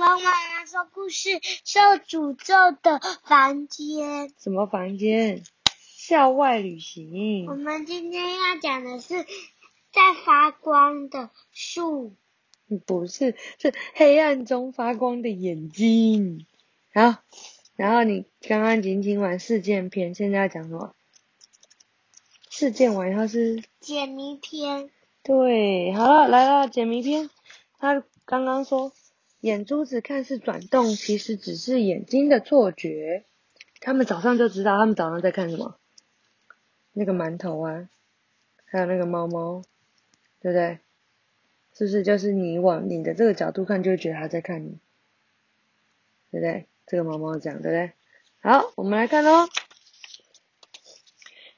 妈妈要说故事《受诅咒的房间》。什么房间？校外旅行。我们今天要讲的是在发光的树。不是，是黑暗中发光的眼睛。好，然后你刚刚仅仅玩事件篇，现在要讲什么？事件完以后是解谜篇。对，好了，来了解谜篇。他刚刚说，眼珠子看似转动，其实只是眼睛的错觉。他们早上就知道，他们早上在看什么？那个馒头啊，还有那个猫猫，对不对？是不是就是你往你的这个角度看，就觉得他在看你，对不对？这个猫猫讲，对不对？好，我们来看喽，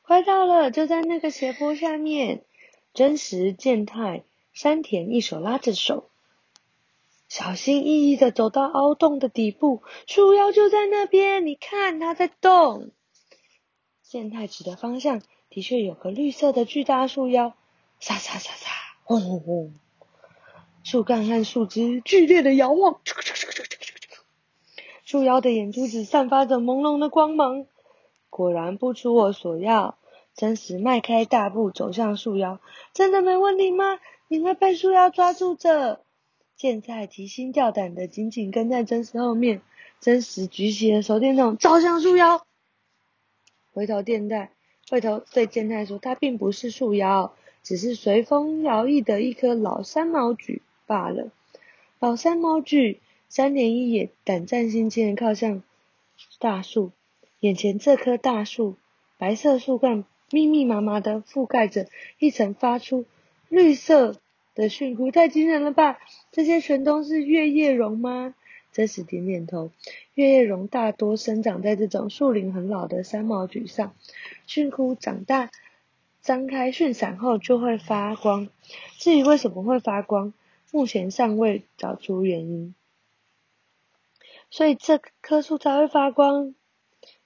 快到了，就在那个斜坡下面。真实健太山田一手拉着手，小心翼翼的走到凹洞的底部，树妖就在那边，你看它在动。健太指的方向的确有个绿色的巨大树妖，沙沙沙沙，轰轰轰。树干和树枝剧烈的摇晃，树妖的眼珠子散发着朦胧的光芒。果然不出我所料，真实迈开大步走向树妖。真的没问题吗？你会被树妖抓住着。现在提心吊胆的紧紧跟在真实后面。真实举起了手电筒，照向树妖。回头电带，回头对健太说：“他并不是树妖，只是随风摇曳的一棵老三毛榉。”罢了，老三毛榉，三年一也胆战心惊的靠向大树。眼前这棵大树，白色树干密密麻麻的覆盖着一层发出绿色的蕈菇，太惊人了吧？这些全都是月夜榕吗？真实点点头。月夜榕大多生长在这种树龄很老的三毛榉上，蕈菇长大张开蕈伞后就会发光。至于为什么会发光？目前尚未找出原因，所以这棵树才会发光。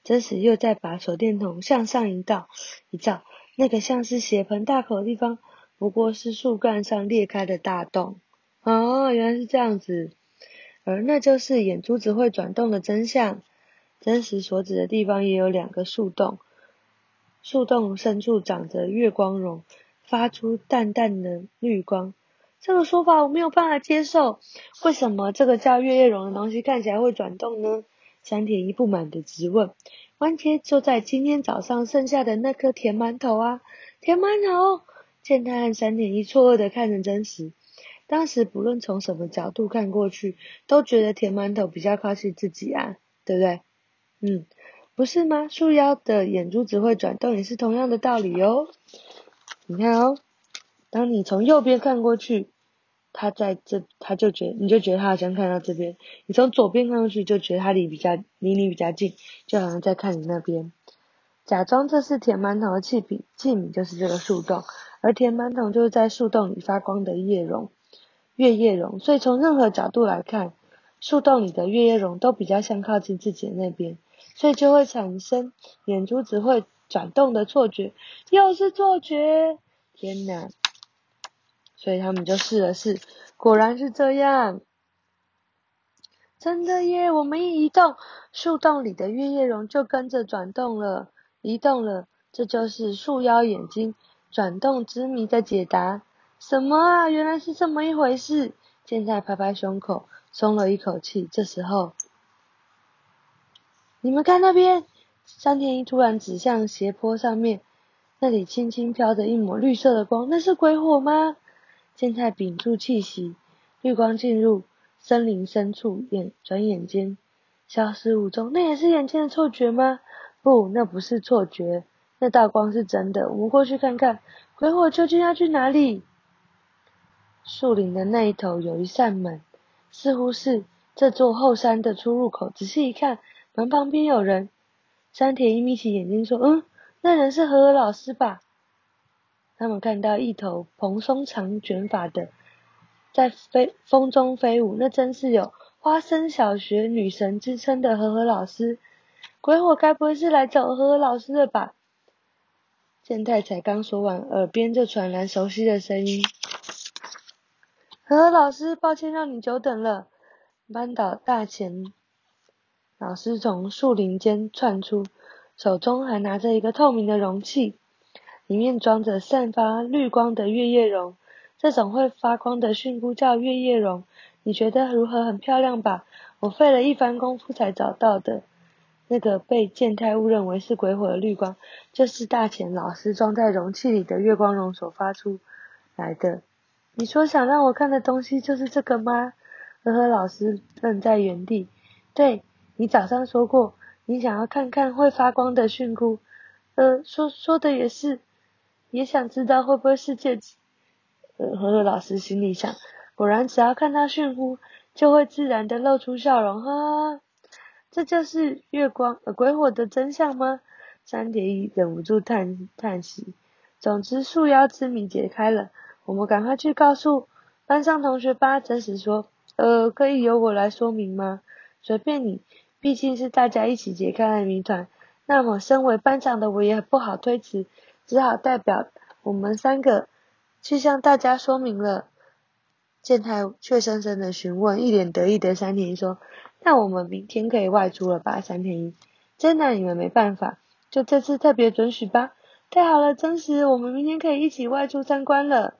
真实又再把手电筒向上一照，一照，那个像是血盆大口的地方，不过是树干上裂开的大洞。哦，原来是这样子，而那就是眼珠子会转动的真相。真实所指的地方也有两个树洞，树洞深处长着月光绒，发出淡淡的绿光。这个说法我没有办法接受。为什么这个叫月夜榕的东西看起来会转动呢？山田一不满的质问。关键就在今天早上剩下的那颗甜馒头啊！甜馒头！健太和三田一错愕的看着真实。当时不论从什么角度看过去，都觉得甜馒头比较靠近自己啊，对不对？嗯，不是吗？树妖的眼珠子会转动也是同样的道理哦。你看哦，当你从右边看过去。他在这，他就觉得，你就觉得他好像看到这边。你从左边看过去，就觉得他离比较离你比较近，就好像在看你那边。假装这是填馒头的器皿，器皿就是这个树洞，而填满桶就是在树洞里发光的叶榕，月叶榕。所以从任何角度来看，树洞里的月叶榕都比较像靠近自己的那边，所以就会产生眼珠子会转动的错觉。又是错觉！天哪！所以他们就试了试，果然是这样。真的耶！我们一移动，树洞里的月叶蓉就跟着转动了，移动了。这就是树妖眼睛转动之谜的解答。什么啊？原来是这么一回事！现在拍拍胸口，松了一口气。这时候，你们看那边，山田一突然指向斜坡上面，那里轻轻飘着一抹绿色的光，那是鬼火吗？健太屏住气息，绿光进入森林深处，眼转眼间消失无踪。那也是眼前的错觉吗？不，那不是错觉，那道光是真的。我们过去看看，鬼火究竟要去哪里？树林的那一头有一扇门，似乎是这座后山的出入口。仔细一看，门旁边有人。山田一眯起眼睛说：“嗯，那人是和和老师吧？”他们看到一头蓬松长卷发的在飞风中飞舞，那真是有花生小学女神之称的和和老师。鬼火该不会是来找和和老师的吧？现在才刚说完，耳边就传来熟悉的声音：“何老师，抱歉让你久等了。”班导大前老师从树林间窜出，手中还拿着一个透明的容器，里面装着散发绿光的月夜绒。这种会发光的蕈菇叫月夜绒，你觉得如何？很漂亮吧？我费了一番功夫才找到的。那个被健太误认为是鬼火的绿光，就是大前老师装在容器里的月光绒所发出来的。你说想让我看的东西就是这个吗？呵呵，老师愣在原地。对，你早上说过，你想要看看会发光的蕈菇。呃，说说的也是，也想知道会不会是戒指。呃，呵呵，老师心里想，果然只要看到蕈菇，就会自然的露出笑容。哈，这就是月光呃鬼火的真相吗？三叠一忍不住叹叹息。总之，树妖之谜解开了，我们赶快去告诉班上同学吧。真实说。呃，可以由我来说明吗？随便你，毕竟是大家一起解开的谜团。那么，身为班长的我也不好推辞，只好代表我们三个去向大家说明了。健太怯生生的询问，一脸得意的山田一说：“那我们明天可以外出了吧？”三天一，真的你们没办法，就这次特别准许吧。太好了，真实，我们明天可以一起外出参观了。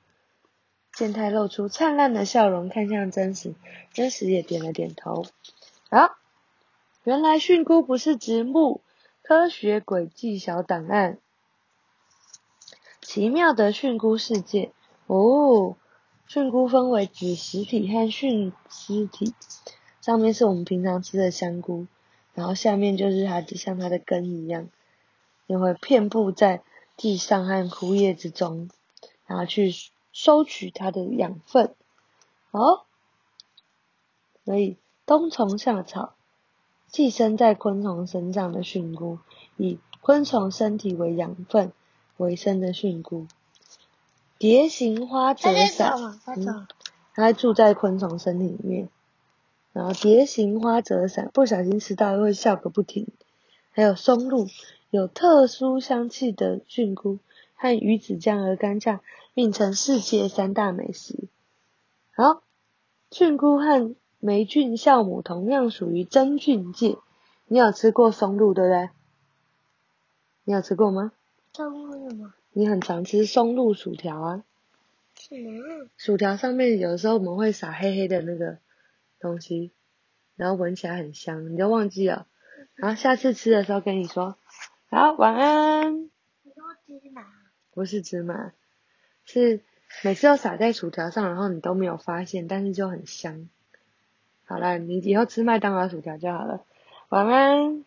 健太露出灿烂的笑容，看向真实，真实也点了点头。好，原来蕈菇不是植物，科学轨迹小档案，奇妙的蕈菇世界。哦，蕈菇分为子实体和蕈丝体，上面是我们平常吃的香菇，然后下面就是它，像它的根一样，也会遍布在地上和枯叶之中，然后去。收取它的养分，好，所以冬虫夏草，寄生在昆虫身上的蕈菇，以昆虫身体为养分为生的蕈菇。蝶形花折伞，它住在昆虫身体里面，然后蝶形花折伞不小心吃到会笑个不停。还有松露，有特殊香气的菌菇。和鱼子酱和干酱并称世界三大美食。好，菌菇和霉菌酵母同样属于真菌界。你有吃过松露对不对？你有吃过吗？松露吗？你很常吃松露薯条啊？什么？薯条上面有的时候我们会撒黑黑的那个东西，然后闻起来很香，你就忘记了。然后下次吃的时候跟你说。好，晚安。不是芝麻，是每次都撒在薯条上，然后你都没有发现，但是就很香。好了，你以后吃麦当劳薯条就好了。晚安。